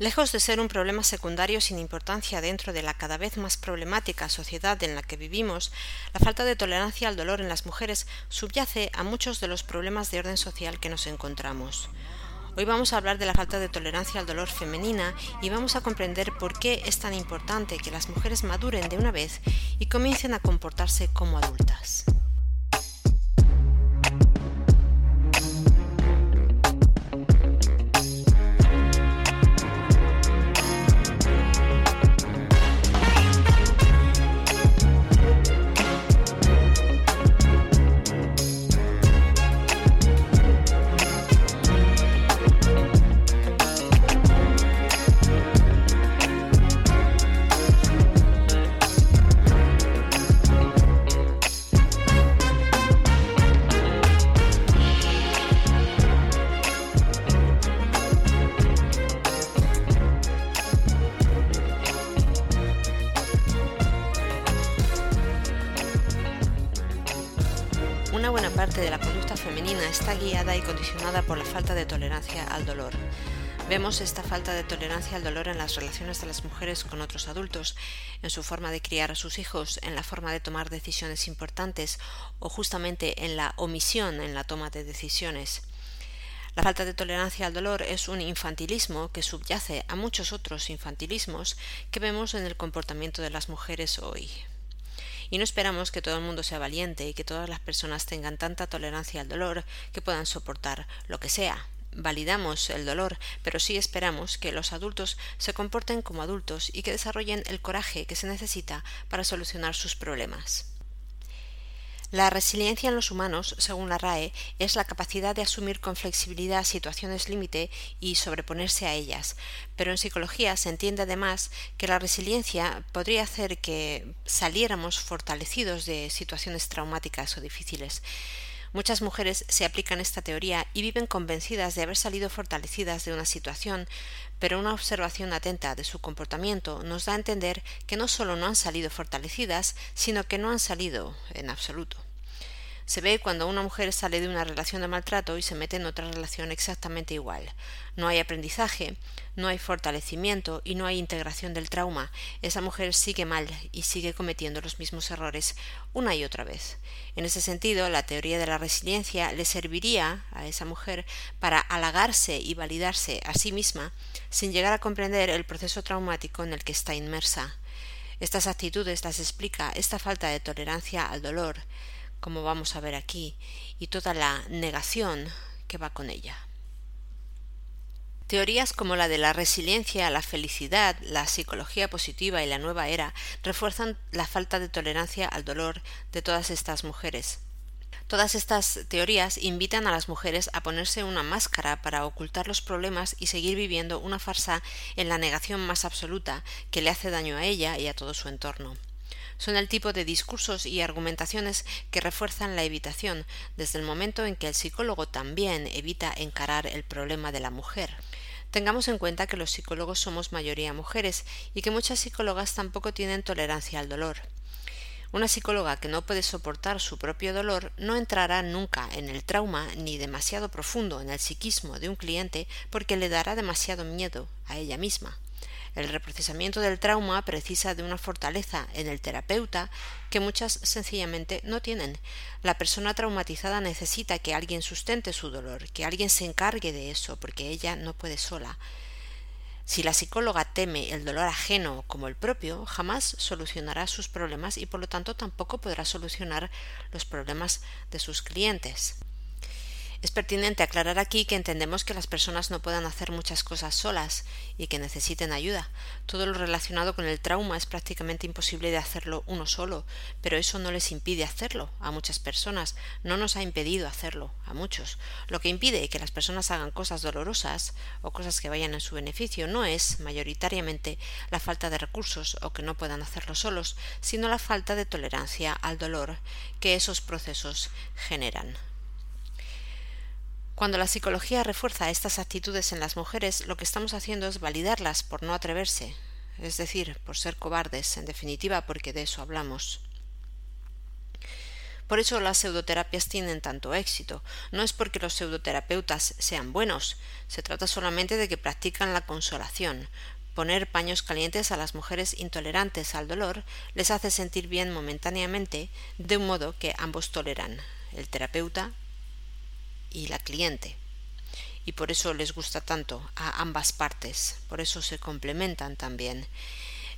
Lejos de ser un problema secundario sin importancia dentro de la cada vez más problemática sociedad en la que vivimos, la falta de tolerancia al dolor en las mujeres subyace a muchos de los problemas de orden social que nos encontramos. Hoy vamos a hablar de la falta de tolerancia al dolor femenina y vamos a comprender por qué es tan importante que las mujeres maduren de una vez y comiencen a comportarse como adultas. Una buena parte de la conducta femenina está guiada y condicionada por la falta de tolerancia al dolor. Vemos esta falta de tolerancia al dolor en las relaciones de las mujeres con otros adultos, en su forma de criar a sus hijos, en la forma de tomar decisiones importantes o justamente en la omisión en la toma de decisiones. La falta de tolerancia al dolor es un infantilismo que subyace a muchos otros infantilismos que vemos en el comportamiento de las mujeres hoy. Y no esperamos que todo el mundo sea valiente y que todas las personas tengan tanta tolerancia al dolor que puedan soportar lo que sea. Validamos el dolor, pero sí esperamos que los adultos se comporten como adultos y que desarrollen el coraje que se necesita para solucionar sus problemas. La resiliencia en los humanos, según la RAE, es la capacidad de asumir con flexibilidad situaciones límite y sobreponerse a ellas. Pero en psicología se entiende además que la resiliencia podría hacer que saliéramos fortalecidos de situaciones traumáticas o difíciles. Muchas mujeres se aplican esta teoría y viven convencidas de haber salido fortalecidas de una situación, pero una observación atenta de su comportamiento nos da a entender que no solo no han salido fortalecidas, sino que no han salido en absoluto. Se ve cuando una mujer sale de una relación de maltrato y se mete en otra relación exactamente igual. No hay aprendizaje, no hay fortalecimiento y no hay integración del trauma. Esa mujer sigue mal y sigue cometiendo los mismos errores una y otra vez. En ese sentido, la teoría de la resiliencia le serviría a esa mujer para halagarse y validarse a sí misma sin llegar a comprender el proceso traumático en el que está inmersa. Estas actitudes las explica esta falta de tolerancia al dolor, como vamos a ver aquí, y toda la negación que va con ella. Teorías como la de la resiliencia, la felicidad, la psicología positiva y la nueva era refuerzan la falta de tolerancia al dolor de todas estas mujeres. Todas estas teorías invitan a las mujeres a ponerse una máscara para ocultar los problemas y seguir viviendo una farsa en la negación más absoluta que le hace daño a ella y a todo su entorno son el tipo de discursos y argumentaciones que refuerzan la evitación desde el momento en que el psicólogo también evita encarar el problema de la mujer. Tengamos en cuenta que los psicólogos somos mayoría mujeres y que muchas psicólogas tampoco tienen tolerancia al dolor. Una psicóloga que no puede soportar su propio dolor no entrará nunca en el trauma ni demasiado profundo en el psiquismo de un cliente porque le dará demasiado miedo a ella misma. El reprocesamiento del trauma precisa de una fortaleza en el terapeuta que muchas sencillamente no tienen. La persona traumatizada necesita que alguien sustente su dolor, que alguien se encargue de eso, porque ella no puede sola. Si la psicóloga teme el dolor ajeno como el propio, jamás solucionará sus problemas y por lo tanto tampoco podrá solucionar los problemas de sus clientes. Es pertinente aclarar aquí que entendemos que las personas no puedan hacer muchas cosas solas y que necesiten ayuda. Todo lo relacionado con el trauma es prácticamente imposible de hacerlo uno solo, pero eso no les impide hacerlo a muchas personas, no nos ha impedido hacerlo a muchos. Lo que impide que las personas hagan cosas dolorosas o cosas que vayan en su beneficio no es mayoritariamente la falta de recursos o que no puedan hacerlo solos, sino la falta de tolerancia al dolor que esos procesos generan. Cuando la psicología refuerza estas actitudes en las mujeres, lo que estamos haciendo es validarlas por no atreverse, es decir, por ser cobardes, en definitiva, porque de eso hablamos. Por eso las pseudoterapias tienen tanto éxito. No es porque los pseudoterapeutas sean buenos, se trata solamente de que practican la consolación. Poner paños calientes a las mujeres intolerantes al dolor les hace sentir bien momentáneamente, de un modo que ambos toleran, el terapeuta y la cliente. Y por eso les gusta tanto a ambas partes, por eso se complementan también.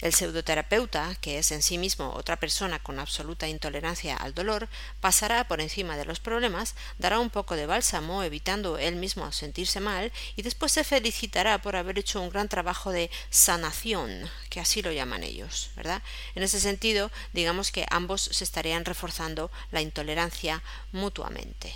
El pseudoterapeuta, que es en sí mismo otra persona con absoluta intolerancia al dolor, pasará por encima de los problemas, dará un poco de bálsamo, evitando él mismo sentirse mal, y después se felicitará por haber hecho un gran trabajo de sanación, que así lo llaman ellos, ¿verdad? En ese sentido, digamos que ambos se estarían reforzando la intolerancia mutuamente.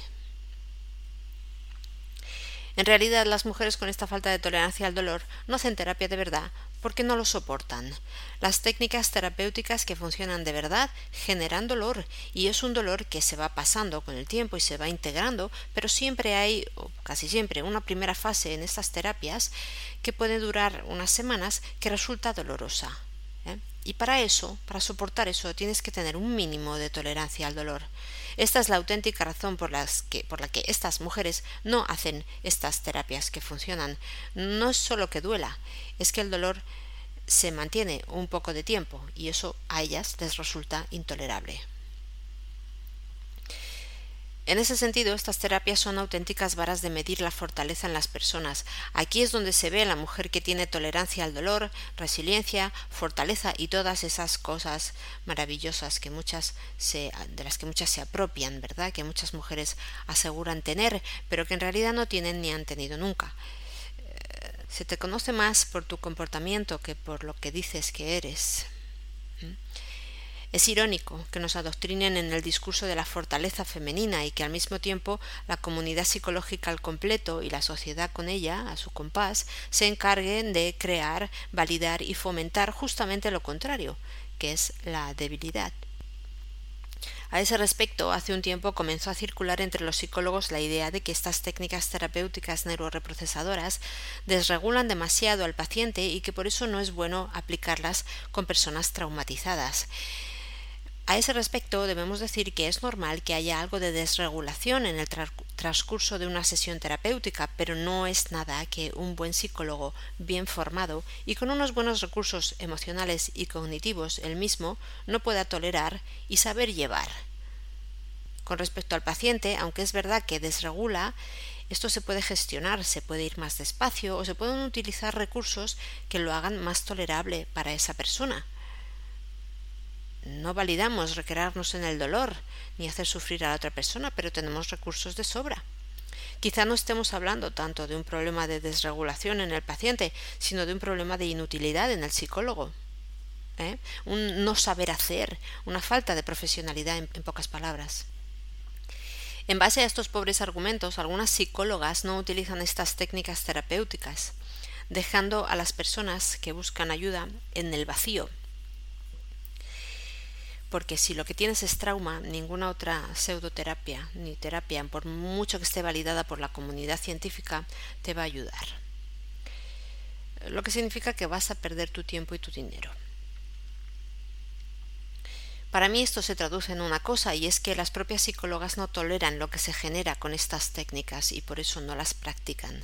En realidad, las mujeres con esta falta de tolerancia al dolor no hacen terapia de verdad porque no lo soportan. Las técnicas terapéuticas que funcionan de verdad generan dolor y es un dolor que se va pasando con el tiempo y se va integrando, pero siempre hay, o casi siempre, una primera fase en estas terapias que puede durar unas semanas que resulta dolorosa. ¿eh? Y para eso, para soportar eso, tienes que tener un mínimo de tolerancia al dolor. Esta es la auténtica razón por, la que estas mujeres no hacen estas terapias que funcionan. No es solo que duela, es que el dolor se mantiene un poco de tiempo y eso a ellas les resulta intolerable. En ese sentido, estas terapias son auténticas varas de medir la fortaleza en las personas. Aquí es donde se ve la mujer que tiene tolerancia al dolor, resiliencia, fortaleza y todas esas cosas maravillosas que muchas de las que muchas se apropian, ¿verdad? Que muchas mujeres aseguran tener, pero que en realidad no tienen ni han tenido nunca. Eh, se te conoce más por tu comportamiento que por lo que dices que eres. Es irónico que nos adoctrinen en el discurso de la fortaleza femenina y que al mismo tiempo la comunidad psicológica al completo y la sociedad con ella, a su compás, se encarguen de crear, validar y fomentar justamente lo contrario, que es la debilidad. A ese respecto, hace un tiempo comenzó a circular entre los psicólogos la idea de que estas técnicas terapéuticas neuroreprocesadoras desregulan demasiado al paciente y que por eso no es bueno aplicarlas con personas traumatizadas. A ese respecto debemos decir que es normal que haya algo de desregulación en el transcurso de una sesión terapéutica, pero no es nada que un buen psicólogo bien formado y con unos buenos recursos emocionales y cognitivos el mismo no pueda tolerar y saber llevar. Con respecto al paciente, aunque es verdad que desregula, esto se puede gestionar, se puede ir más despacio o se pueden utilizar recursos que lo hagan más tolerable para esa persona no validamos recrearnos en el dolor ni hacer sufrir a la otra persona, pero tenemos recursos de sobra. Quizá no estemos hablando tanto de un problema de desregulación en el paciente, sino de un problema de inutilidad en el psicólogo. ¿eh? Un no saber hacer, una falta de profesionalidad en, en pocas palabras. En base a estos pobres argumentos, algunas psicólogas no utilizan estas técnicas terapéuticas, dejando a las personas que buscan ayuda en el vacío, porque si lo que tienes es trauma, ninguna otra pseudoterapia ni terapia, por mucho que esté validada por la comunidad científica, te va a ayudar. Lo que significa que vas a perder tu tiempo y tu dinero. Para mí esto se traduce en una cosa y es que las propias psicólogas no toleran lo que se genera con estas técnicas y por eso no las practican.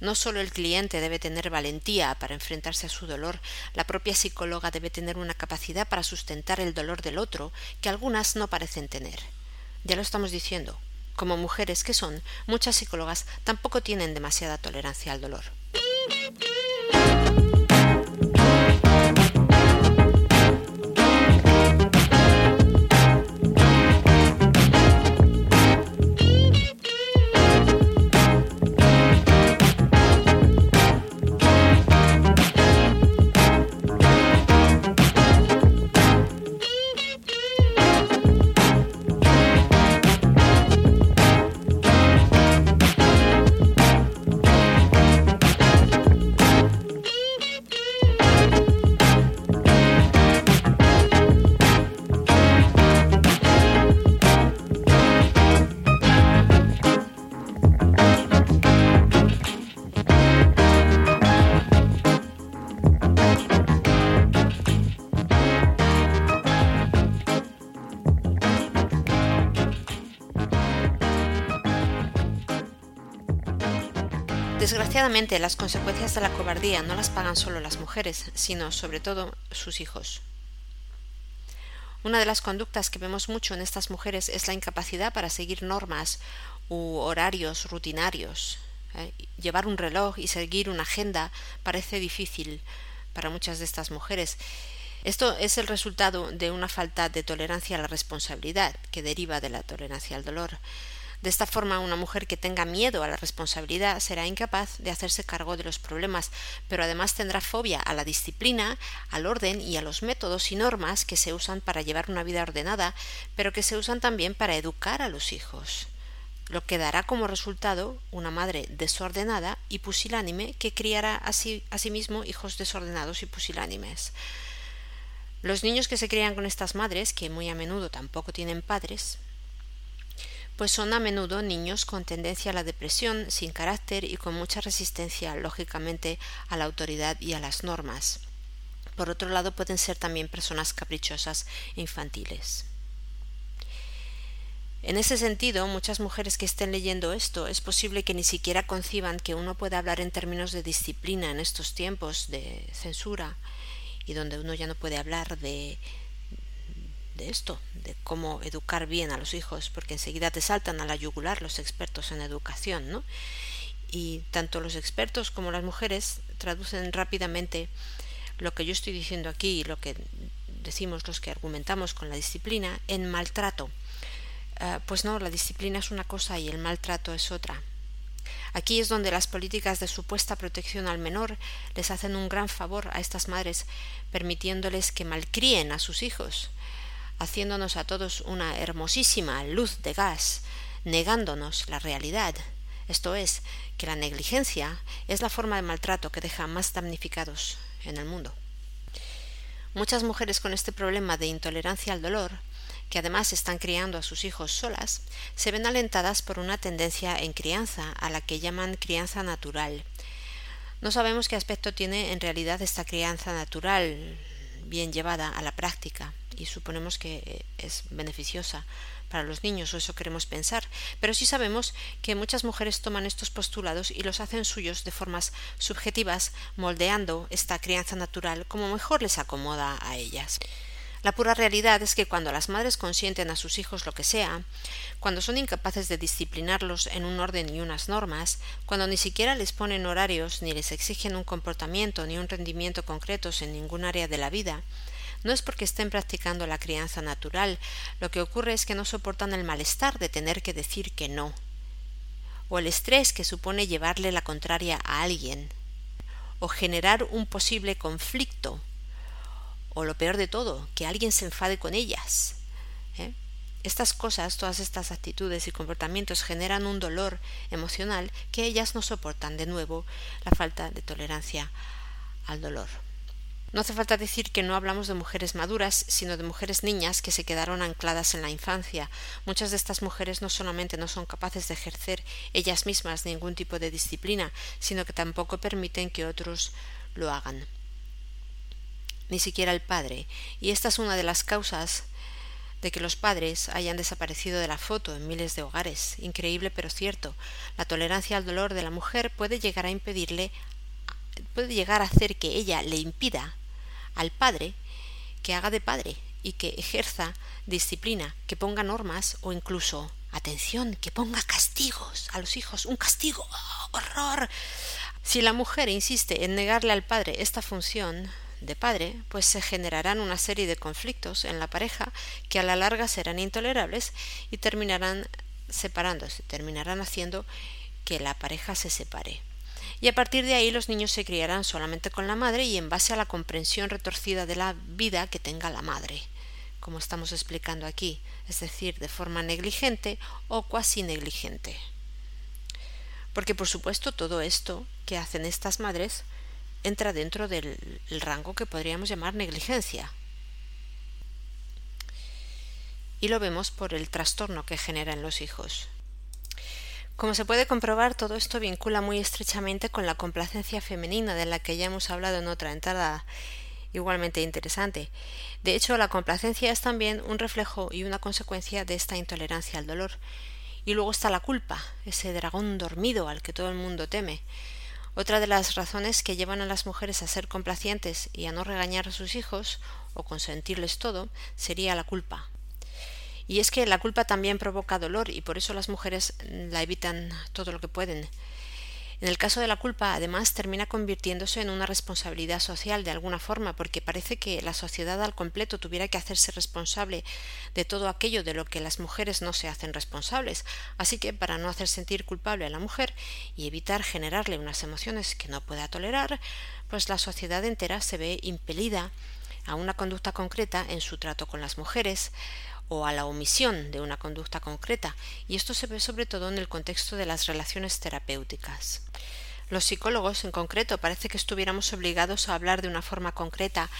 No solo el cliente debe tener valentía para enfrentarse a su dolor, la propia psicóloga debe tener una capacidad para sustentar el dolor del otro que algunas no parecen tener. Ya lo estamos diciendo. Como mujeres que son, muchas psicólogas tampoco tienen demasiada tolerancia al dolor. Desgraciadamente, las consecuencias de la cobardía no las pagan solo las mujeres, sino sobre todo sus hijos. Una de las conductas que vemos mucho en estas mujeres es la incapacidad para seguir normas u horarios rutinarios. ¿eh? Llevar un reloj y seguir una agenda parece difícil para muchas de estas mujeres. Esto es el resultado de una falta de tolerancia a la responsabilidad que deriva de la tolerancia al dolor. De esta forma, una mujer que tenga miedo a la responsabilidad será incapaz de hacerse cargo de los problemas, pero además tendrá fobia a la disciplina, al orden y a los métodos y normas que se usan para llevar una vida ordenada, pero que se usan también para educar a los hijos lo que dará como resultado una madre desordenada y pusilánime que criará a sí, mismo hijos desordenados y pusilánimes. Los niños que se crían con estas madres, que muy a menudo tampoco tienen padres, pues son a menudo niños con tendencia a la depresión, sin carácter y con mucha resistencia, lógicamente, a la autoridad y a las normas. Por otro lado, pueden ser también personas caprichosas e infantiles. En ese sentido, muchas mujeres que estén leyendo esto es posible que ni siquiera conciban que uno pueda hablar en términos de disciplina en estos tiempos de censura y donde uno ya no puede hablar de de esto, de cómo educar bien a los hijos, porque enseguida te saltan a la yugular los expertos en educación, ¿no? Y tanto los expertos como las mujeres traducen rápidamente lo que yo estoy diciendo aquí y lo que decimos los que argumentamos con la disciplina en maltrato. Eh, pues no, la disciplina es una cosa y el maltrato es otra. Aquí es donde las políticas de supuesta protección al menor les hacen un gran favor a estas madres, permitiéndoles que malcríen a sus hijos, haciéndonos a todos una hermosísima luz de gas, negándonos la realidad. Esto es, que la negligencia es la forma de maltrato que deja más damnificados en el mundo. Muchas mujeres con este problema de intolerancia al dolor, que además están criando a sus hijos solas, se ven alentadas por una tendencia en crianza a la que llaman crianza natural. No sabemos qué aspecto tiene en realidad esta crianza natural bien llevada a la práctica y suponemos que eh, es beneficiosa para los niños, o eso queremos pensar, pero sí sabemos que muchas mujeres toman estos postulados y los hacen suyos de formas subjetivas, moldeando esta crianza natural como mejor les acomoda a ellas. La pura realidad es que cuando las madres consienten a sus hijos lo que sea, cuando son incapaces de disciplinarlos en un orden y unas normas, cuando ni siquiera les ponen horarios ni les exigen un comportamiento ni un rendimiento concretos en ningún área de la vida, no es porque estén practicando la crianza natural, lo que ocurre es que no soportan el malestar de tener que decir que no, o el estrés que supone llevarle la contraria a alguien, o generar un posible conflicto, o lo peor de todo, que alguien se enfade con ellas. ¿eh? Estas cosas, todas estas actitudes y comportamientos generan un dolor emocional que ellas no soportan de nuevo la falta de tolerancia al dolor. No hace falta decir que no hablamos de mujeres maduras, sino de mujeres niñas que se quedaron ancladas en la infancia. Muchas de estas mujeres no solamente no son capaces de ejercer ellas mismas ningún tipo de disciplina, sino que tampoco permiten que otros lo hagan. Ni siquiera el padre. Y esta es una de las causas de que los padres hayan desaparecido de la foto en miles de hogares. Increíble pero cierto. La tolerancia al dolor de la mujer puede llegar a impedirle puede llegar a hacer que ella le impida al padre que haga de padre y que ejerza disciplina, que ponga normas o incluso, atención, que ponga castigos a los hijos, un castigo, ¡oh, horror. Si la mujer insiste en negarle al padre esta función de padre, pues se generarán una serie de conflictos en la pareja que a la larga serán intolerables y terminarán separándose, terminarán haciendo que la pareja se separe y a partir de ahí los niños se criarán solamente con la madre y en base a la comprensión retorcida de la vida que tenga la madre, como estamos explicando aquí, es decir, de forma negligente o cuasi negligente. Porque por supuesto todo esto que hacen estas madres entra dentro del rango que podríamos llamar negligencia. Y lo vemos por el trastorno que genera en los hijos. Como se puede comprobar, todo esto vincula muy estrechamente con la complacencia femenina de la que ya hemos hablado en otra entrada igualmente interesante. De hecho, la complacencia es también un reflejo y una consecuencia de esta intolerancia al dolor. Y luego está la culpa, ese dragón dormido al que todo el mundo teme. Otra de las razones que llevan a las mujeres a ser complacientes y a no regañar a sus hijos o consentirles todo sería la culpa. Y es que la culpa también provoca dolor y por eso las mujeres la evitan todo lo que pueden. En el caso de la culpa, además, termina convirtiéndose en una responsabilidad social de alguna forma, porque parece que la sociedad al completo tuviera que hacerse responsable de todo aquello de lo que las mujeres no se hacen responsables. Así que, para no hacer sentir culpable a la mujer y evitar generarle unas emociones que no pueda tolerar, pues la sociedad entera se ve impelida a una conducta concreta en su trato con las mujeres, o a la omisión de una conducta concreta, y esto se ve sobre todo en el contexto de las relaciones terapéuticas. Los psicólogos, en concreto, parece que estuviéramos obligados a hablar de una forma concreta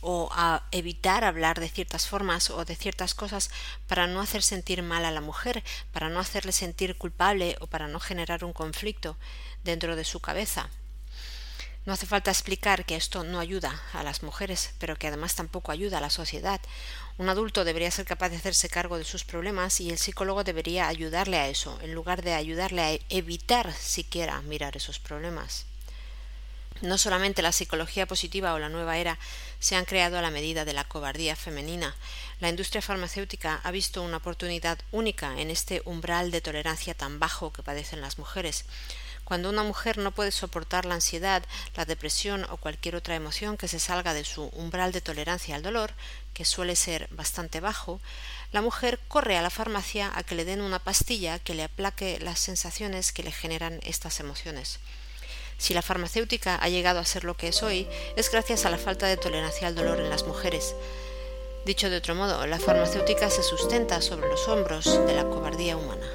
o a evitar hablar de ciertas formas o de ciertas cosas para no hacer sentir mal a la mujer, para no hacerle sentir culpable o para no generar un conflicto dentro de su cabeza. No hace falta explicar que esto no ayuda a las mujeres, pero que además tampoco ayuda a la sociedad. Un adulto debería ser capaz de hacerse cargo de sus problemas y el psicólogo debería ayudarle a eso, en lugar de ayudarle a evitar siquiera mirar esos problemas. No solamente la psicología positiva o la nueva era se han creado a la medida de la cobardía femenina. La industria farmacéutica ha visto una oportunidad única en este umbral de tolerancia tan bajo que padecen las mujeres. Cuando una mujer no puede soportar la ansiedad, la depresión o cualquier otra emoción que se salga de su umbral de tolerancia al dolor, que suele ser bastante bajo, la mujer corre a la farmacia a que le den una pastilla que le aplaque las sensaciones que le generan estas emociones. Si la farmacéutica ha llegado a ser lo que es hoy, es gracias a la falta de tolerancia al dolor en las mujeres. Dicho de otro modo, la farmacéutica se sustenta sobre los hombros de la cobardía humana.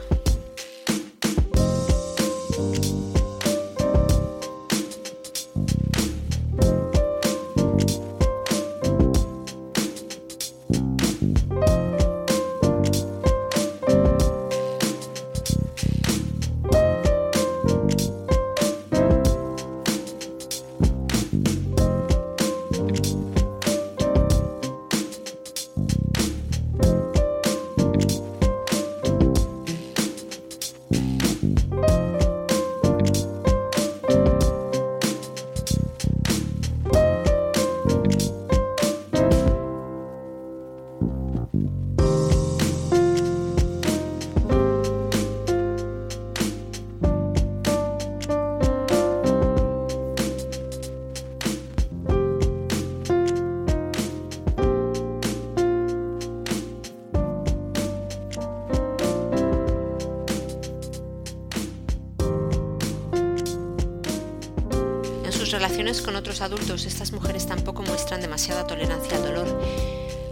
Adultos, estas mujeres tampoco muestran demasiada tolerancia al dolor.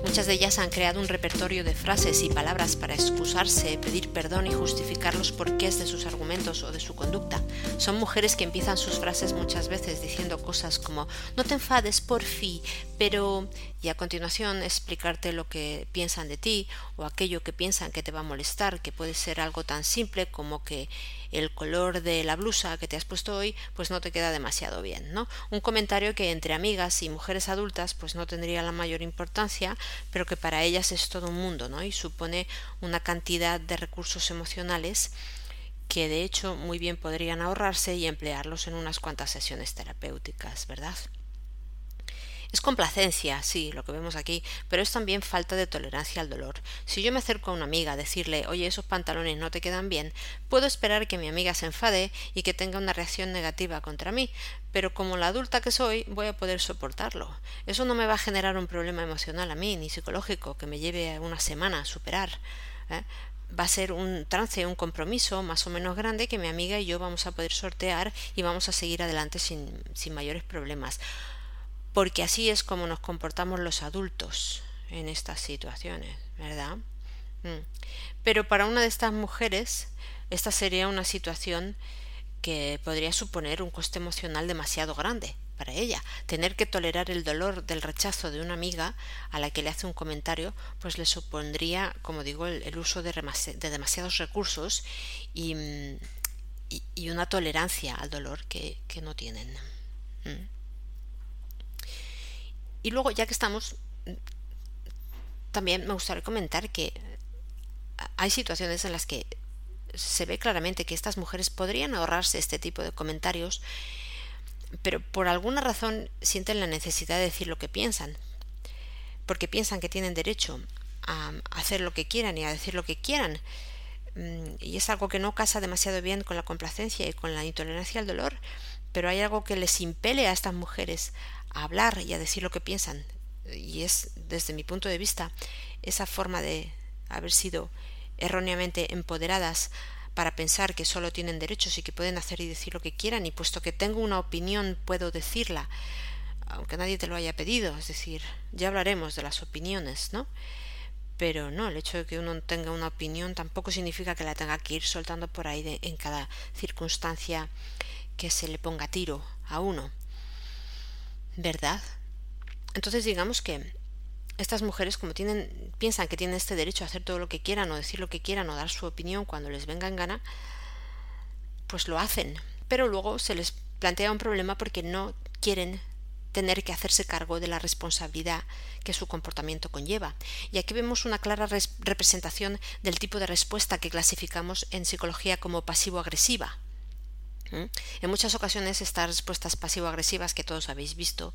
Muchas de ellas han creado un repertorio de frases y palabras para excusarse, pedir perdón y justificar los porqués de sus argumentos o de su conducta. Son mujeres que empiezan sus frases muchas veces diciendo cosas como no te enfades, por fin, pero y a continuación explicarte lo que piensan de ti o aquello que piensan que te va a molestar, que puede ser algo tan simple como que el color de la blusa que te has puesto hoy pues no te queda demasiado bien, ¿no? Un comentario que entre amigas y mujeres adultas pues no tendría la mayor importancia, pero que para ellas es todo un mundo, ¿no? Y supone una cantidad de recursos emocionales que de hecho muy bien podrían ahorrarse y emplearlos en unas cuantas sesiones terapéuticas, ¿verdad? Es complacencia, sí, lo que vemos aquí, pero es también falta de tolerancia al dolor. Si yo me acerco a una amiga a decirle, oye, esos pantalones no te quedan bien, puedo esperar que mi amiga se enfade y que tenga una reacción negativa contra mí, pero como la adulta que soy, voy a poder soportarlo. Eso no me va a generar un problema emocional a mí, ni psicológico, que me lleve una semana a superar. ¿eh? va a ser un trance, un compromiso más o menos grande que mi amiga y yo vamos a poder sortear y vamos a seguir adelante sin, sin mayores problemas porque así es como nos comportamos los adultos en estas situaciones, ¿verdad? Mm. Pero para una de estas mujeres, esta sería una situación que podría suponer un coste emocional demasiado grande para ella. Tener que tolerar el dolor del rechazo de una amiga a la que le hace un comentario, pues le supondría, como digo, el, uso de, demasiados recursos y, y, una tolerancia al dolor que, no tienen. Mm. Y luego, ya que estamos, también me gustaría comentar que hay situaciones en las que se ve claramente que estas mujeres podrían ahorrarse este tipo de comentarios pero por alguna razón sienten la necesidad de decir lo que piensan, porque piensan que tienen derecho a hacer lo que quieran y a decir lo que quieran. Mm, y es algo que no casa demasiado bien con la complacencia y con la intolerancia al dolor, pero hay algo que les impele a estas mujeres a hablar y a decir lo que piensan. Y es, desde mi punto de vista, esa forma de haber sido erróneamente empoderadas para pensar que solo tienen derechos y que pueden hacer y decir lo que quieran y puesto que tengo una opinión puedo decirla aunque nadie te lo haya pedido. Es decir ya hablaremos de las opiniones no pero no el hecho de que uno tenga una opinión tampoco significa que la tenga que ir soltando por ahí en cada circunstancia que se le ponga tiro a uno verdad entonces digamos que estas mujeres como tienen piensan que tienen este derecho a hacer todo lo que quieran o decir lo que quieran o dar su opinión cuando les venga en gana pues lo hacen pero luego se les plantea un problema porque no quieren tener que hacerse cargo de la responsabilidad que su comportamiento conlleva. Y aquí vemos una clara representación del tipo de respuesta que clasificamos en psicología como pasivo-agresiva. En muchas ocasiones estas respuestas pasivo-agresivas que todos habéis visto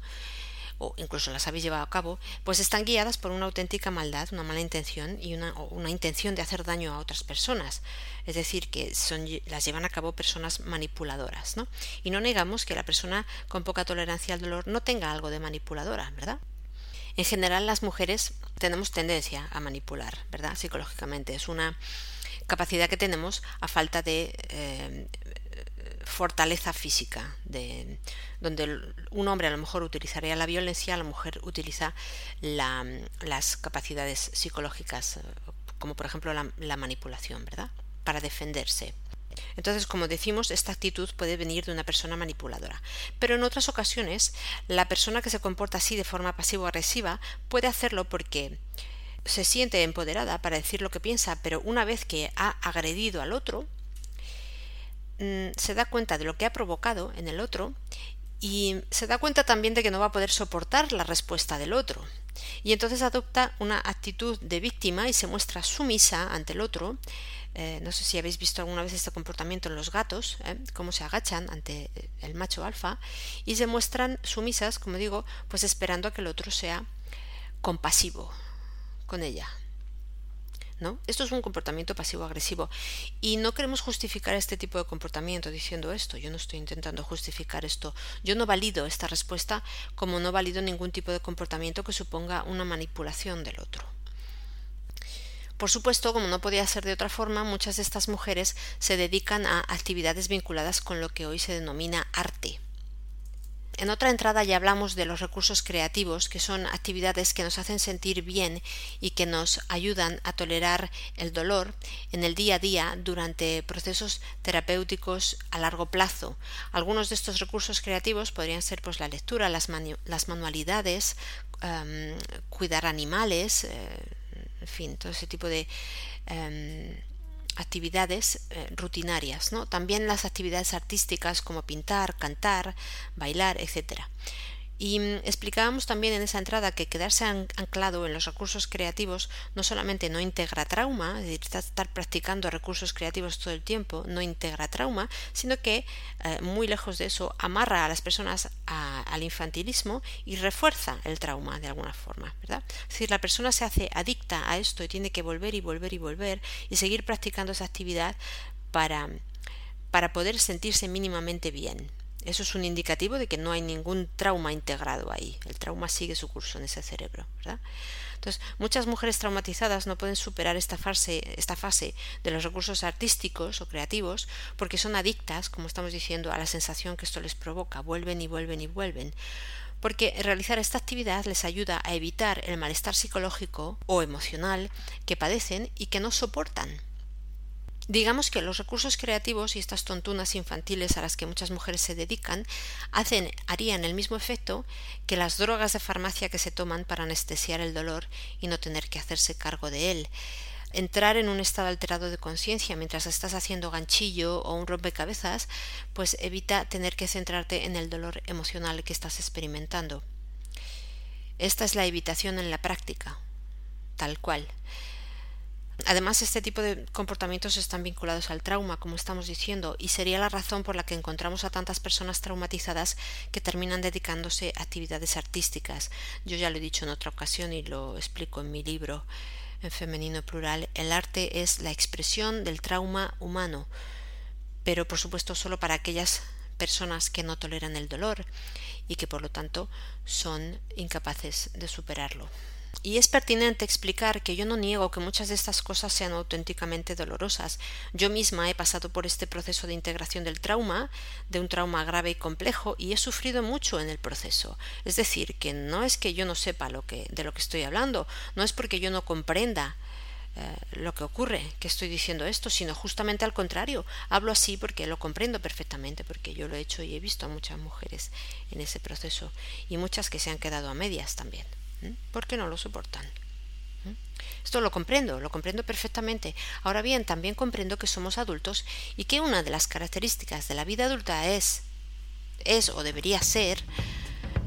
o incluso las habéis llevado a cabo, pues están guiadas por una auténtica maldad, una mala intención y una, una intención de hacer daño a otras personas. Es decir, que son, las llevan a cabo personas manipuladoras. ¿no? Y no negamos que la persona con poca tolerancia al dolor no tenga algo de manipuladora, ¿verdad? En general, las mujeres tenemos tendencia a manipular, ¿verdad? Psicológicamente. Es una capacidad que tenemos a falta de eh, fortaleza física, de, donde un hombre a lo mejor utilizaría la violencia, la mujer utiliza las capacidades psicológicas, como por ejemplo la, la manipulación, ¿verdad? Para defenderse. Entonces, como decimos, esta actitud puede venir de una persona manipuladora. Pero en otras ocasiones, la persona que se comporta así de forma pasivo-agresiva puede hacerlo porque se siente empoderada para decir lo que piensa, pero una vez que ha agredido al otro, Mm, se da cuenta de lo que ha provocado en el otro y se da cuenta también de que no va a poder soportar la respuesta del otro. Y entonces adopta una actitud de víctima y se muestra sumisa ante el otro. Eh, no sé si habéis visto alguna vez este comportamiento en los gatos, ¿eh? cómo se agachan ante el macho alfa y se muestran sumisas, como digo, pues esperando a que el otro sea compasivo con ella, esto es un comportamiento pasivo-agresivo y no queremos justificar este tipo de comportamiento diciendo esto. Yo no estoy intentando justificar esto. Yo no valido esta respuesta como no valido ningún tipo de comportamiento que suponga una manipulación del otro. Por supuesto, como no podía ser de otra forma, muchas de estas mujeres se dedican a actividades vinculadas con lo que hoy se denomina arte. En otra entrada ya hablamos de los recursos creativos, que son actividades que nos hacen sentir bien y que nos ayudan a tolerar el dolor en el día a día durante procesos terapéuticos a largo plazo. Algunos de estos recursos creativos podrían ser pues la lectura, las, manualidades, em, cuidar animales, eh, en fin, todo ese tipo de em, actividades eh, rutinarias, ¿no? También las actividades artísticas como pintar, cantar, bailar, etcétera. Y mm, explicábamos también en esa entrada que quedarse anclado en los recursos creativos no solamente no integra trauma, es decir, estar practicando recursos creativos todo el tiempo no integra trauma, sino que eh, muy lejos de eso amarra a las personas al infantilismo y refuerza el trauma de alguna forma, ¿verdad? Es decir, la persona se hace adicta a esto y tiene que volver y volver y volver y seguir practicando esa actividad para, para poder sentirse mínimamente bien. Eso es un indicativo de que no hay ningún trauma integrado ahí. El trauma sigue su curso en ese cerebro, ¿verdad? Entonces, muchas mujeres traumatizadas no pueden superar esta fase, esta fase de los recursos artísticos o creativos porque son adictas, como estamos diciendo, a la sensación que esto les provoca. Vuelven y vuelven y vuelven porque realizar esta actividad les ayuda a evitar el malestar psicológico o emocional que padecen y que no soportan. Digamos que los recursos creativos y estas tontunas infantiles a las que muchas mujeres se dedican hacen, harían el mismo efecto que las drogas de farmacia que se toman para anestesiar el dolor y no tener que hacerse cargo de él. Entrar en un estado alterado de conciencia mientras estás haciendo ganchillo o un rompecabezas, pues evita tener que centrarte en el dolor emocional que estás experimentando. Esta es la evitación en la práctica, tal cual. Además, este tipo de comportamientos están vinculados al trauma, como estamos diciendo, y sería la razón por la que encontramos a tantas personas traumatizadas que terminan dedicándose a actividades artísticas. Yo ya lo he dicho en otra ocasión y lo explico en mi libro en femenino plural. El arte es la expresión del trauma humano, pero por supuesto solo para aquellas personas que no toleran el dolor y que por lo tanto son incapaces de superarlo. Y es pertinente explicar que yo no niego que muchas de estas cosas sean auténticamente dolorosas. Yo misma he pasado por este proceso de integración del trauma, de un trauma grave y complejo, y he sufrido mucho en el proceso. Es decir, que no es que yo no sepa lo que, de lo que estoy hablando, no es porque yo no comprenda eh, lo que ocurre que estoy diciendo esto, sino justamente al contrario. Hablo así porque lo comprendo perfectamente, porque yo lo he hecho y he visto a muchas mujeres en ese proceso y muchas que se han quedado a medias también. Porque no lo soportan? Esto lo comprendo, lo comprendo perfectamente. Ahora bien, también comprendo que somos adultos y que una de las características de la vida adulta es, es o debería ser,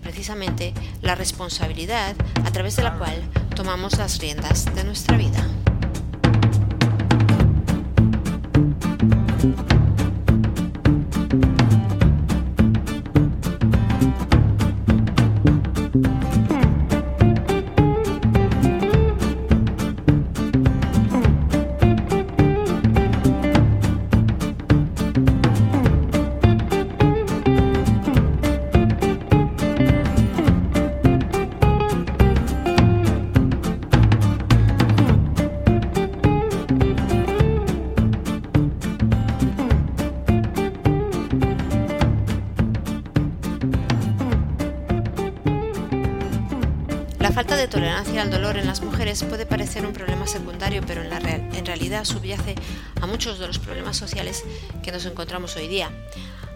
precisamente, la responsabilidad a través de la cual tomamos las riendas de nuestra vida. Falta de tolerancia al dolor en las mujeres puede parecer un problema secundario, pero en, la en realidad subyace a muchos de los problemas sociales que nos encontramos hoy día.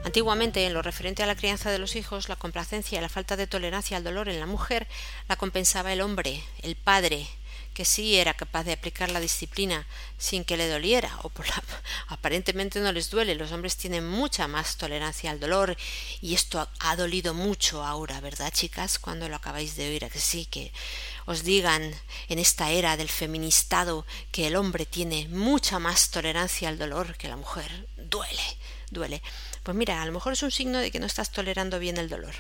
Antiguamente, en lo referente a la crianza de los hijos, la complacencia y la falta de tolerancia al dolor en la mujer la compensaba el hombre, el padre, que sí era capaz de aplicar la disciplina sin que le doliera, o por la, aparentemente no les duele. Los hombres tienen mucha más tolerancia al dolor y esto ha, dolido mucho ahora, ¿verdad, chicas? Cuando lo acabáis de oír, que sí, que os digan en esta era del feministado que el hombre tiene mucha más tolerancia al dolor que la mujer. Duele, duele. Pues mira, a lo mejor es un signo de que no estás tolerando bien el dolor,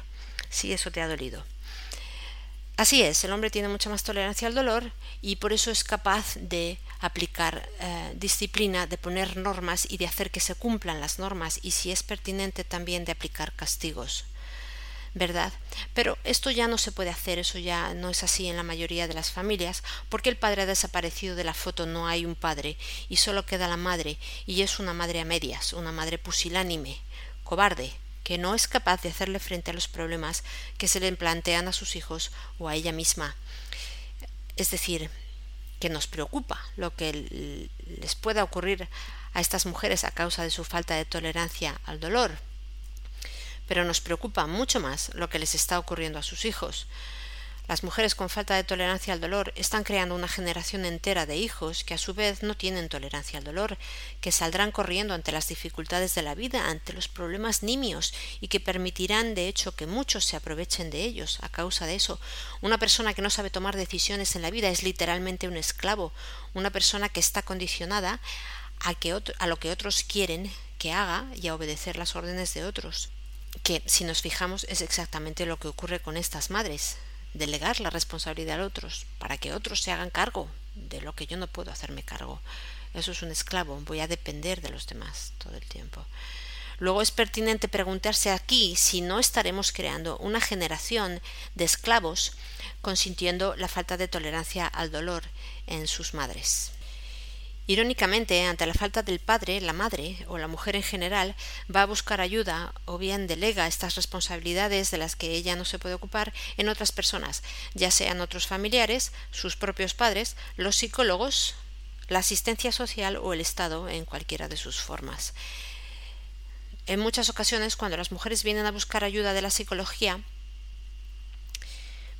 si eso te ha dolido. Así es, el hombre tiene mucha más tolerancia al dolor y por eso es capaz de aplicar eh, disciplina, de poner normas y de hacer que se cumplan las normas y si es pertinente también de aplicar castigos. ¿Verdad? Pero esto ya no se puede hacer, eso ya no es así en la mayoría de las familias, porque el padre ha desaparecido de la foto, no hay un padre, y solo queda la madre, y es una madre a medias, una madre pusilánime, cobarde, que no es capaz de hacerle frente a los problemas que se le plantean a sus hijos o a ella misma. Es decir, que nos preocupa lo que les pueda ocurrir a estas mujeres a causa de su falta de tolerancia al dolor. Pero nos preocupa mucho más lo que les está ocurriendo a sus hijos, las mujeres con falta de tolerancia al dolor están creando una generación entera de hijos que a su vez no tienen tolerancia al dolor, que saldrán corriendo ante las dificultades de la vida, ante los problemas nimios y que permitirán de hecho que muchos se aprovechen de ellos a causa de eso. Una persona que no sabe tomar decisiones en la vida es literalmente un esclavo, una persona que está condicionada a, que a lo que otros quieren que haga y a obedecer las órdenes de otros que si nos fijamos es exactamente lo que ocurre con estas madres delegar la responsabilidad a otros, para que otros se hagan cargo de lo que yo no puedo hacerme cargo. Eso es un esclavo, voy a depender de los demás todo el tiempo. Luego es pertinente preguntarse aquí si no estaremos creando una generación de esclavos consintiendo la falta de tolerancia al dolor en sus madres. Irónicamente, ante la falta del padre, la madre o la mujer en general va a buscar ayuda o bien delega estas responsabilidades de las que ella no se puede ocupar en otras personas, ya sean otros familiares, sus propios padres, los psicólogos, la asistencia social o el Estado en cualquiera de sus formas. En muchas ocasiones, cuando las mujeres vienen a buscar ayuda de la psicología,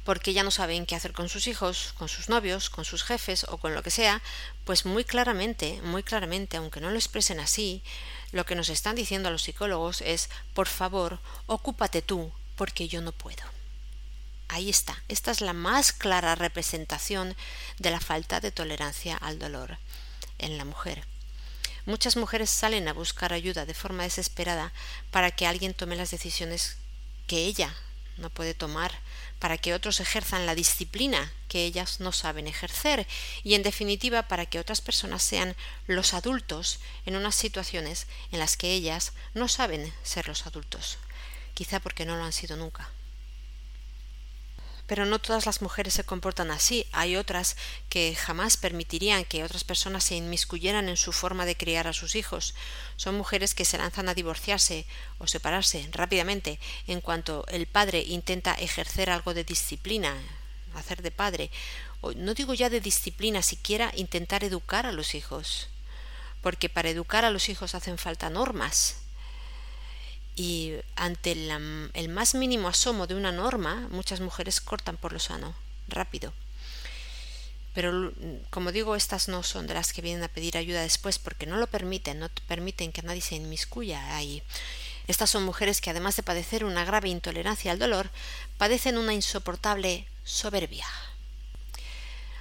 porque ya no saben qué hacer con sus hijos, con sus novios, con sus jefes o con lo que sea, pues muy claramente, muy claramente, aunque no lo expresen así, lo que nos están diciendo a los psicólogos es, por favor, ocúpate tú, porque yo no puedo. Ahí está, esta es la más clara representación de la falta de tolerancia al dolor. en la mujer. Muchas mujeres salen a buscar ayuda de forma desesperada para que alguien tome las decisiones que ella no puede tomar, para que otros ejerzan la disciplina que ellas no saben ejercer y en definitiva para que otras personas sean los adultos en unas situaciones en las que ellas no saben ser los adultos, quizá porque no lo han sido nunca. Pero no todas las mujeres se comportan así. Hay otras que jamás permitirían que otras personas se inmiscuyeran en su forma de criar a sus hijos. Son mujeres que se lanzan a divorciarse o separarse rápidamente en cuanto el padre intenta ejercer algo de disciplina, hacer de padre. No digo ya de disciplina, siquiera intentar educar a los hijos. Porque para educar a los hijos hacen falta normas, y ante el más mínimo asomo de una norma, muchas mujeres cortan por lo sano, rápido. Pero, como digo, estas no son de las que vienen a pedir ayuda después porque no lo permiten, no permiten que nadie se inmiscuya ahí. Estas son mujeres que, además de padecer una grave intolerancia al dolor, padecen una insoportable soberbia.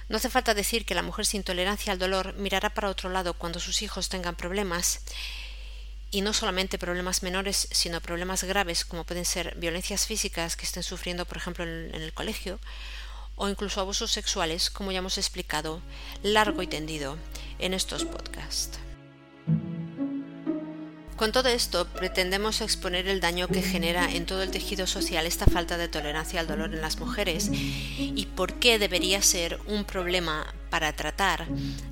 No hace falta decir que la mujer sin tolerancia al dolor mirará para otro lado cuando sus hijos tengan problemas y no solamente problemas menores, sino problemas graves como pueden ser violencias físicas que estén sufriendo, por ejemplo, en, el colegio, o incluso abusos sexuales, como ya hemos explicado largo y tendido en estos podcasts. Con todo esto, pretendemos exponer el daño que genera en todo el tejido social esta falta de tolerancia al dolor en las mujeres y por qué debería ser un problema para tratar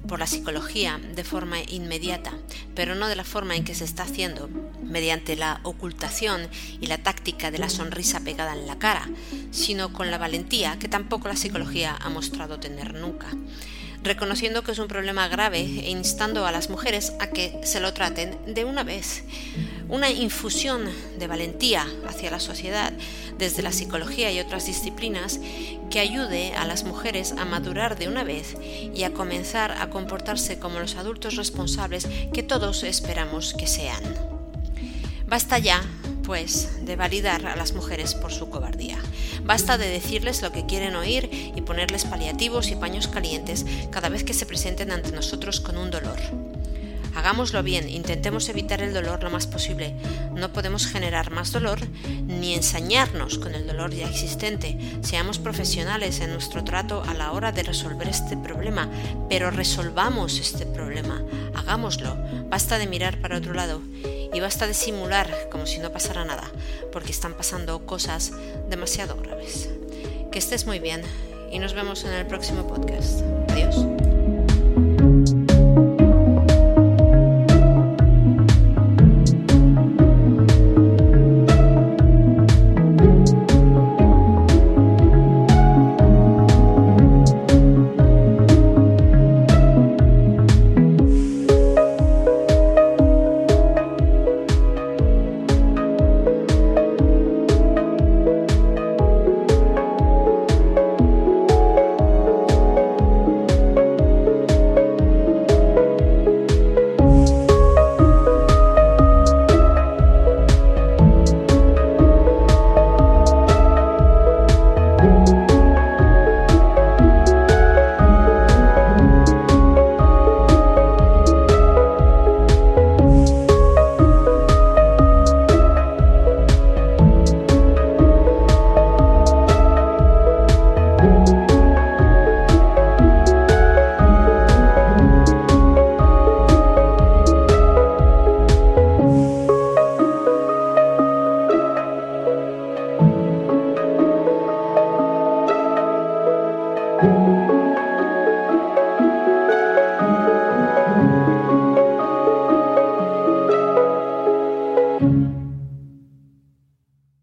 por la psicología de forma inmediata, pero no de la forma en que se está haciendo, mediante la ocultación y la táctica de la sonrisa pegada en la cara, sino con la valentía que tampoco la psicología ha mostrado tener nunca reconociendo que es un problema grave e instando a las mujeres a que se lo traten de una vez. Una infusión de valentía hacia la sociedad desde la psicología y otras disciplinas que ayude a las mujeres a madurar de una vez y a comenzar a comportarse como los adultos responsables que todos esperamos que sean. Basta ya pues, de validar a las mujeres por su cobardía. Basta de decirles lo que quieren oír y ponerles paliativos y paños calientes cada vez que se presenten ante nosotros con un dolor. Hagámoslo bien, intentemos evitar el dolor lo más posible. No podemos generar más dolor ni ensañarnos con el dolor ya existente. Seamos profesionales en nuestro trato a la hora de resolver este problema, pero resolvamos este problema. Hagámoslo. Basta de mirar para otro lado y basta de simular como si no pasara nada, porque están pasando cosas demasiado graves. Que estés muy bien y nos vemos en el próximo podcast. Adiós.